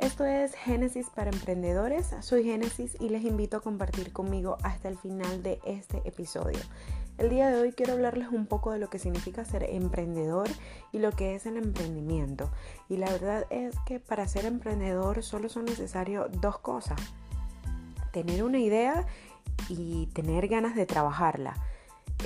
Esto es Génesis para Emprendedores. Soy Génesis y les invito a compartir conmigo hasta el final de este episodio. El día de hoy quiero hablarles un poco de lo que significa ser emprendedor y lo que es el emprendimiento. Y la verdad es que para ser emprendedor solo son necesarias dos cosas. Tener una idea y tener ganas de trabajarla.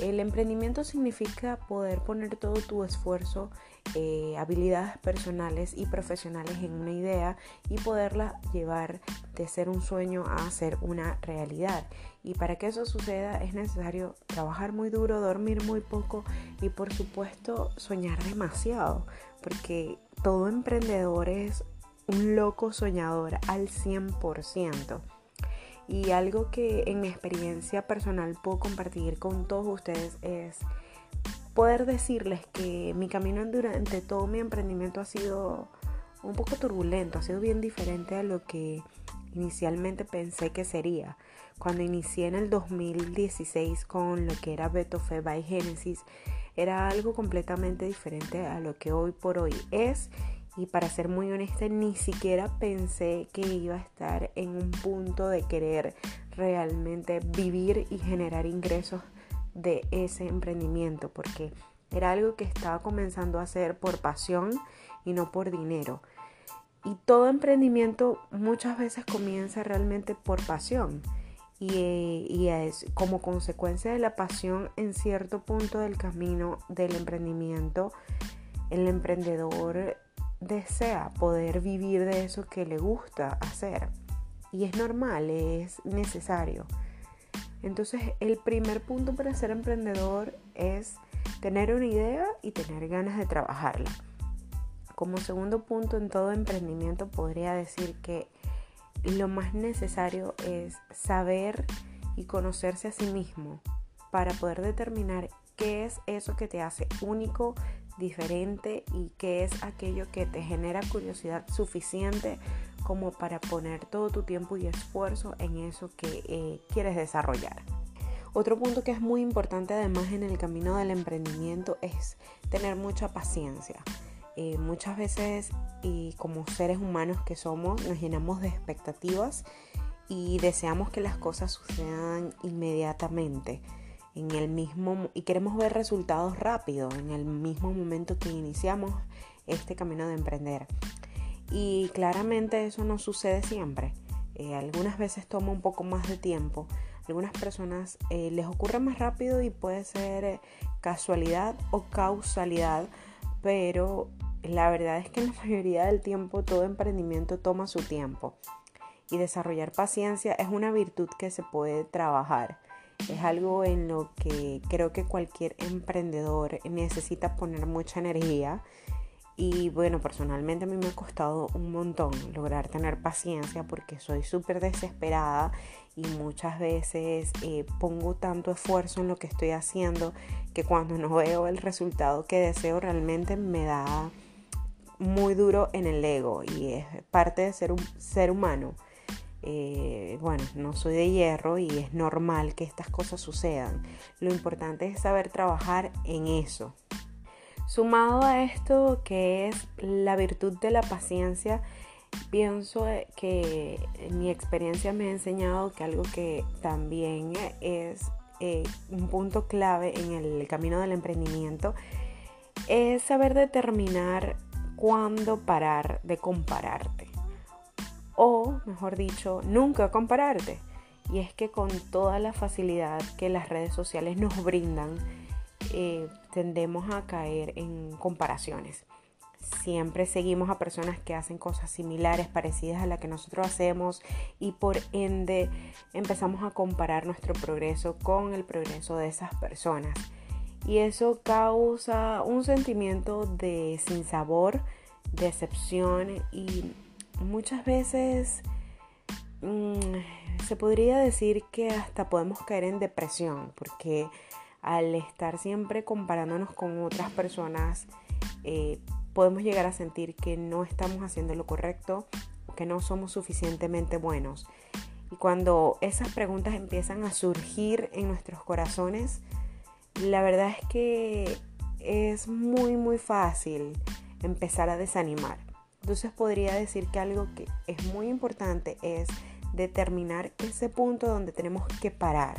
El emprendimiento significa poder poner todo tu esfuerzo, eh, habilidades personales y profesionales en una idea y poderla llevar de ser un sueño a ser una realidad. Y para que eso suceda es necesario trabajar muy duro, dormir muy poco y por supuesto soñar demasiado, porque todo emprendedor es un loco soñador al 100%. Y algo que en mi experiencia personal puedo compartir con todos ustedes es poder decirles que mi camino durante todo mi emprendimiento ha sido un poco turbulento, ha sido bien diferente a lo que inicialmente pensé que sería. Cuando inicié en el 2016 con lo que era Beto Fe by Genesis, era algo completamente diferente a lo que hoy por hoy es y para ser muy honesta, ni siquiera pensé que iba a estar en un punto de querer realmente vivir y generar ingresos de ese emprendimiento, porque era algo que estaba comenzando a hacer por pasión y no por dinero. Y todo emprendimiento muchas veces comienza realmente por pasión. Y, y, es como consecuencia de la pasión en cierto punto del camino del emprendimiento, el emprendedor desea poder vivir de eso que le gusta hacer. Y es normal, es necesario. Entonces el primer punto para ser emprendedor es tener una idea y tener ganas de trabajarla. Como segundo punto en todo emprendimiento podría decir que lo más necesario es saber y conocerse a sí mismo para poder determinar qué es eso que te hace único, diferente y qué es aquello que te genera curiosidad suficiente como para poner todo tu tiempo y esfuerzo en eso que eh, quieres desarrollar. Otro punto que es muy importante además en el camino del emprendimiento es tener mucha paciencia. Eh, muchas veces y como seres humanos que somos nos llenamos de expectativas y deseamos que las cosas sucedan inmediatamente en el mismo y queremos ver resultados rápidos en el mismo momento que iniciamos este camino de emprender. Y claramente eso no sucede siempre. Eh, algunas veces toma un poco más de tiempo. Algunas personas eh, les ocurre más rápido y puede ser eh, casualidad o causalidad, pero la verdad es que en la mayoría del tiempo todo emprendimiento toma su tiempo. Y desarrollar paciencia es una virtud que se puede trabajar. Es algo en lo que creo que cualquier emprendedor necesita poner mucha energía. Y bueno, personalmente a mí me ha costado un montón lograr tener paciencia porque soy súper desesperada y muchas veces eh, pongo tanto esfuerzo en lo que estoy haciendo que cuando no veo el resultado que deseo realmente me da muy duro en el ego y es parte de ser un ser humano. Eh, bueno, no soy de hierro y es normal que estas cosas sucedan. Lo importante es saber trabajar en eso. Sumado a esto que es la virtud de la paciencia, pienso que mi experiencia me ha enseñado que algo que también es eh, un punto clave en el camino del emprendimiento es saber determinar cuándo parar de compararte o, mejor dicho, nunca compararte. Y es que con toda la facilidad que las redes sociales nos brindan, eh, tendemos a caer en comparaciones. Siempre seguimos a personas que hacen cosas similares, parecidas a las que nosotros hacemos y por ende empezamos a comparar nuestro progreso con el progreso de esas personas. Y eso causa un sentimiento de sinsabor, decepción y muchas veces mm, se podría decir que hasta podemos caer en depresión porque al estar siempre comparándonos con otras personas eh, podemos llegar a sentir que no estamos haciendo lo correcto que no somos suficientemente buenos. Y cuando esas preguntas empiezan a surgir en nuestros corazones, la verdad es que es muy muy fácil empezar a desanimar Entonces podría decir que algo que es muy importante es determinar ese punto donde tenemos que parar,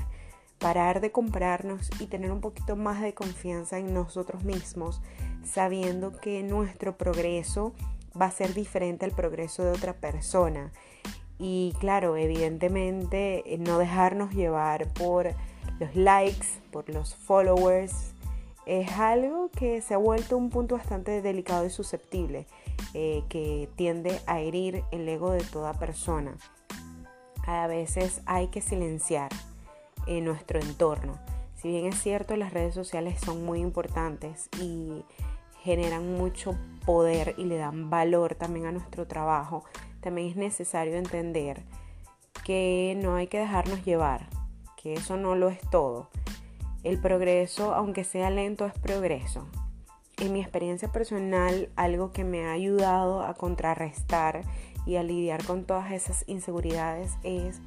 parar de comprarnos y tener un poquito más de confianza en nosotros mismos, sabiendo que nuestro progreso va a ser diferente al progreso de otra persona. Y claro, evidentemente eh, no dejarnos llevar por los likes, por los followers, es algo que se ha vuelto un punto bastante delicado y susceptible, eh, que tiende a herir el ego de toda persona. A veces hay que silenciar en nuestro entorno. Si bien es cierto, las redes sociales son muy importantes y generan mucho poder y le dan valor también a nuestro trabajo, también es necesario entender que no hay que dejarnos llevar, que eso no lo es todo. El progreso, aunque sea lento, es progreso. En mi experiencia personal, algo que me ha ayudado a contrarrestar y a lidiar con todas esas inseguridades es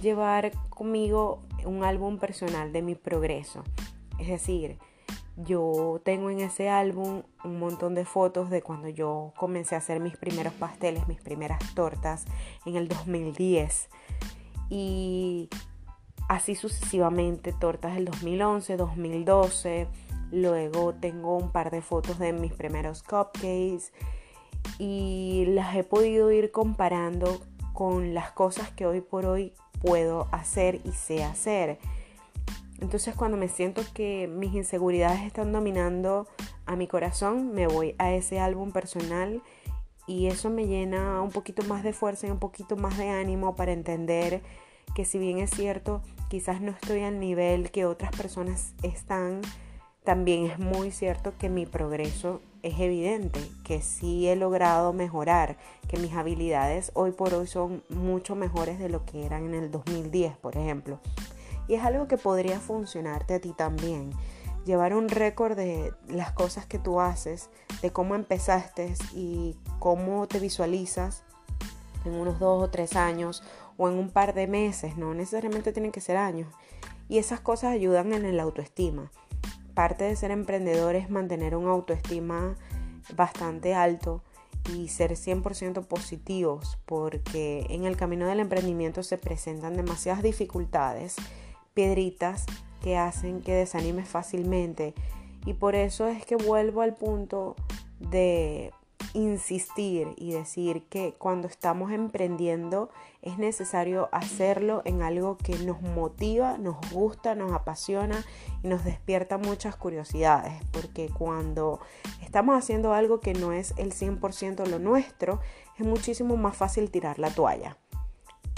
llevar conmigo un álbum personal de mi progreso. Es decir, yo tengo en ese álbum un montón de fotos de cuando yo comencé a hacer mis primeros pasteles, mis primeras tortas en el 2010. Y así sucesivamente, tortas del 2011, 2012. Luego tengo un par de fotos de mis primeros cupcakes y las he podido ir comparando con las cosas que hoy por hoy puedo hacer y sé hacer. Entonces cuando me siento que mis inseguridades están dominando a mi corazón, me voy a ese álbum personal y eso me llena un poquito más de fuerza y un poquito más de ánimo para entender que si bien es cierto, quizás no estoy al nivel que otras personas están, también es muy cierto que mi progreso es evidente, que sí he logrado mejorar, que mis habilidades hoy por hoy son mucho mejores de lo que eran en el 2010, por ejemplo. Y es algo que podría funcionarte a ti también. Llevar un récord de las cosas que tú haces, de cómo empezaste y cómo te visualizas en unos dos o tres años o en un par de meses, no necesariamente tienen que ser años. Y esas cosas ayudan en el autoestima. Parte de ser emprendedor es mantener un autoestima bastante alto y ser 100% positivos porque en el camino del emprendimiento se presentan demasiadas dificultades piedritas que hacen que desanimes fácilmente. Y por eso es que vuelvo al punto de insistir y decir que cuando estamos emprendiendo es necesario hacerlo en algo que nos motiva, nos gusta, nos apasiona y nos despierta muchas curiosidades, porque cuando estamos haciendo algo que no es el 100% lo nuestro, es muchísimo más fácil tirar la toalla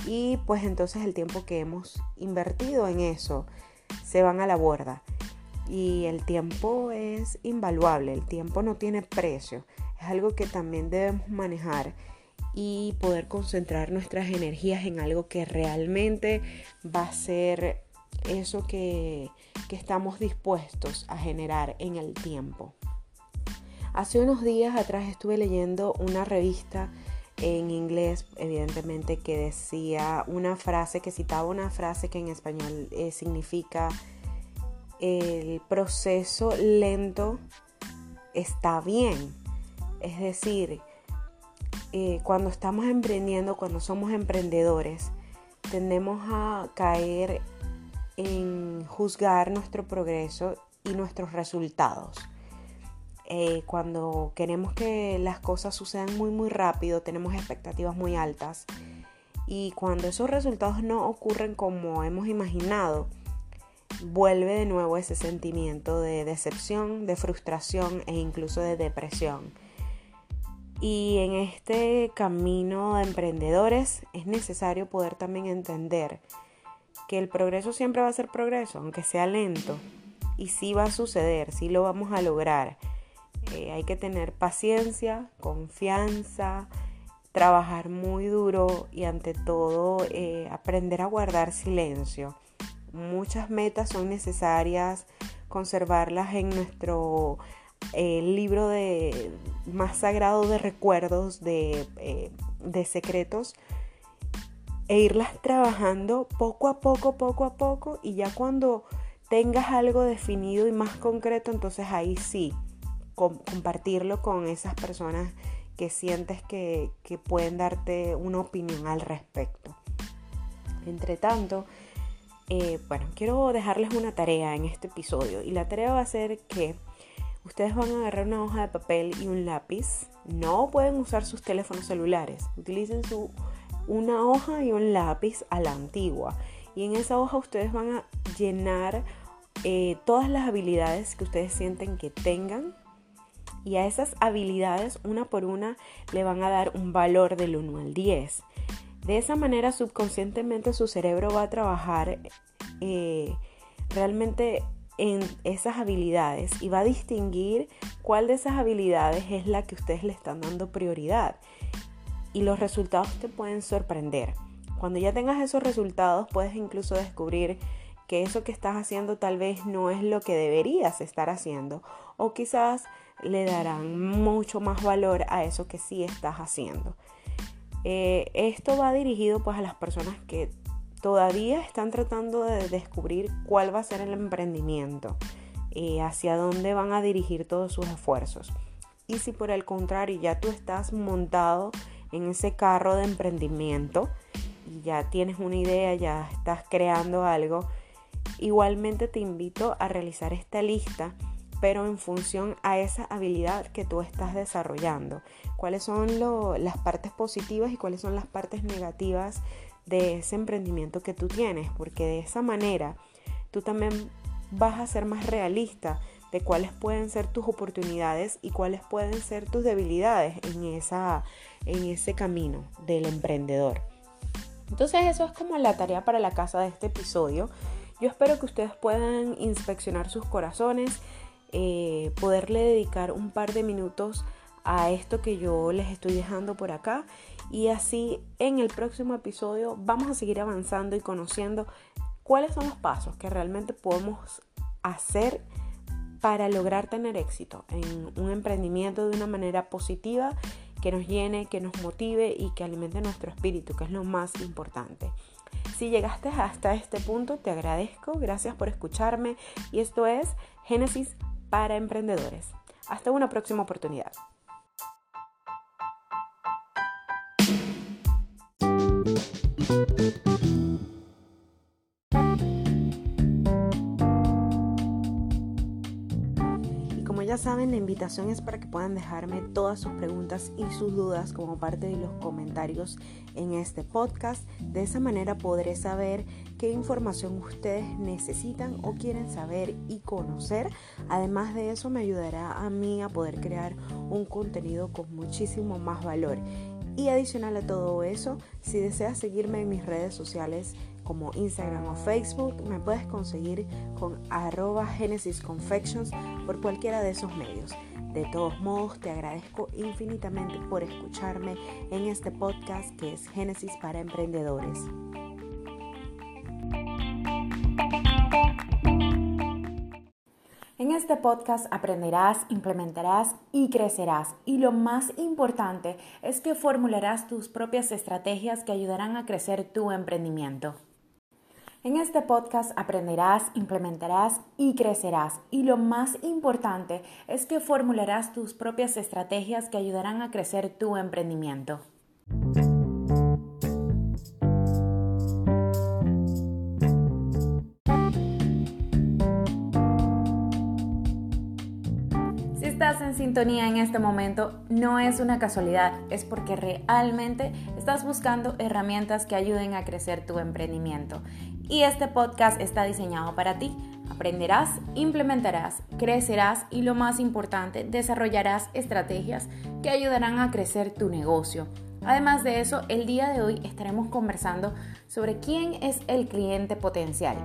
y pues entonces el tiempo que hemos invertido en eso se van a la borda. Y el tiempo es invaluable, el tiempo no tiene precio, es algo que también debemos manejar y poder concentrar nuestras energías en algo que realmente va a ser eso que, que estamos dispuestos a generar en el tiempo. Hace unos días atrás estuve leyendo una revista en inglés, evidentemente, que decía una frase, que citaba una frase que en español eh, significa el proceso lento está bien. Es decir, eh, cuando estamos emprendiendo, cuando somos emprendedores, tendemos a caer en juzgar nuestro progreso y nuestros resultados. Eh, cuando queremos que las cosas sucedan muy muy rápido, tenemos expectativas muy altas y cuando esos resultados no ocurren como hemos imaginado, vuelve de nuevo ese sentimiento de decepción, de frustración e incluso de depresión. Y en este camino de emprendedores es necesario poder también entender que el progreso siempre va a ser progreso, aunque sea lento. Y sí va a suceder, sí lo vamos a lograr eh, hay que tener paciencia, confianza, trabajar muy duro y ante todo eh, aprender a guardar silencio. Muchas metas son necesarias conservarlas en nuestro eh, libro de más sagrado de recuerdos, de, de secretos, e irlas trabajando poco a poco, poco a poco, y ya cuando tengas algo definido y más concreto, entonces ahí sí compartirlo con esas personas que sientes que, que pueden darte una opinión al respecto. Entre tanto, eh, bueno, quiero dejarles una tarea en este episodio y la tarea va a ser que ustedes van a agarrar una hoja de papel y un lápiz. No pueden usar sus teléfonos celulares. Utilicen su, una hoja y un lápiz a la antigua. Y en esa hoja ustedes van a llenar eh, todas las habilidades que ustedes sienten que tengan. Y a esas habilidades, una por una, le van a dar un valor del 1 al 10. De esa manera subconscientemente su cerebro va a trabajar eh, realmente en esas habilidades y va a distinguir cuál de esas habilidades es la que ustedes le están dando prioridad. Y los resultados te pueden sorprender. Cuando ya tengas esos resultados puedes incluso descubrir que eso que estás haciendo tal vez no es lo que deberías estar haciendo o quizás le darán mucho más valor a eso que sí estás haciendo. Eh, esto va dirigido pues a las personas que todavía están tratando de descubrir cuál va a ser el emprendimiento, eh, hacia dónde van a dirigir todos sus esfuerzos. Y si por el contrario ya tú estás montado en ese carro de emprendimiento y ya tienes una idea, ya estás creando algo, igualmente te invito a realizar esta lista pero en función a esa habilidad que tú estás desarrollando. ¿Cuáles son las partes positivas y cuáles son las partes negativas de ese emprendimiento que tú tienes? Porque de esa manera tú también vas a ser más realista de cuáles pueden ser tus oportunidades y cuáles pueden ser tus debilidades en, esa, en ese camino del emprendedor. Entonces eso es como la tarea para la casa de este episodio. Yo espero que ustedes puedan inspeccionar sus corazones, eh, poderle dedicar un par de minutos a esto que yo les estoy dejando por acá. Y así en el próximo episodio vamos a seguir avanzando y conociendo cuáles son los pasos que realmente podemos hacer para lograr tener éxito en un emprendimiento de una manera positiva que nos llene, que nos motive y que alimente nuestro espíritu, que es lo más importante. Si llegaste hasta este punto, te agradezco, gracias por escucharme. Y esto es Génesis para emprendedores. Hasta una próxima oportunidad. Ya saben, la invitación es para que puedan dejarme todas sus preguntas y sus dudas como parte de los comentarios en este podcast. De esa manera podré saber qué información ustedes necesitan o quieren saber y conocer. Además de eso me ayudará a mí a poder crear un contenido con muchísimo más valor. Y adicional a todo eso, si deseas seguirme en mis redes sociales, como Instagram o Facebook, me puedes conseguir con arroba Genesis Confections por cualquiera de esos medios. De todos modos, te agradezco infinitamente por escucharme en este podcast que es Génesis para Emprendedores. En este podcast aprenderás, implementarás y crecerás. Y lo más importante es que formularás tus propias estrategias que ayudarán a crecer tu emprendimiento. En este podcast aprenderás, implementarás y crecerás. Y lo más importante es que formularás tus propias estrategias que ayudarán a crecer tu emprendimiento. Si estás en sintonía en este momento, no es una casualidad, es porque realmente estás buscando herramientas que ayuden a crecer tu emprendimiento y este podcast está diseñado para ti. Aprenderás, implementarás, crecerás y lo más importante, desarrollarás estrategias que ayudarán a crecer tu negocio. Además de eso, el día de hoy estaremos conversando sobre quién es el cliente potencial.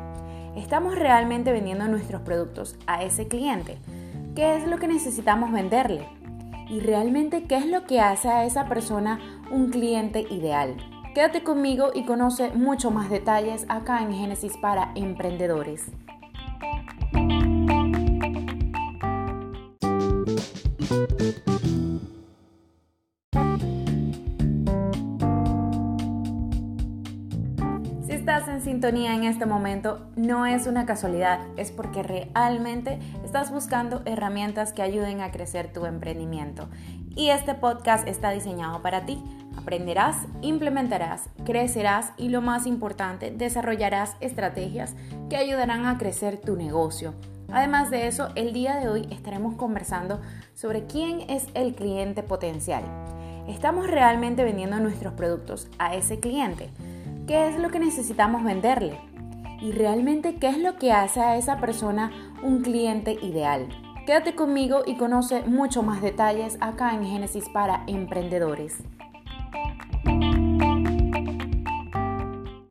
¿Estamos realmente vendiendo nuestros productos a ese cliente? ¿Qué es lo que necesitamos venderle? ¿Y realmente qué es lo que hace a esa persona un cliente ideal? Quédate conmigo y conoce mucho más detalles acá en Génesis para Emprendedores. Sintonía en este momento no es una casualidad, es porque realmente estás buscando herramientas que ayuden a crecer tu emprendimiento. Y este podcast está diseñado para ti. Aprenderás, implementarás, crecerás y lo más importante, desarrollarás estrategias que ayudarán a crecer tu negocio. Además de eso, el día de hoy estaremos conversando sobre quién es el cliente potencial. ¿Estamos realmente vendiendo nuestros productos a ese cliente? ¿Qué es lo que necesitamos venderle? ¿Y realmente qué es lo que hace a esa persona un cliente ideal? Quédate conmigo y conoce mucho más detalles acá en Génesis para Emprendedores.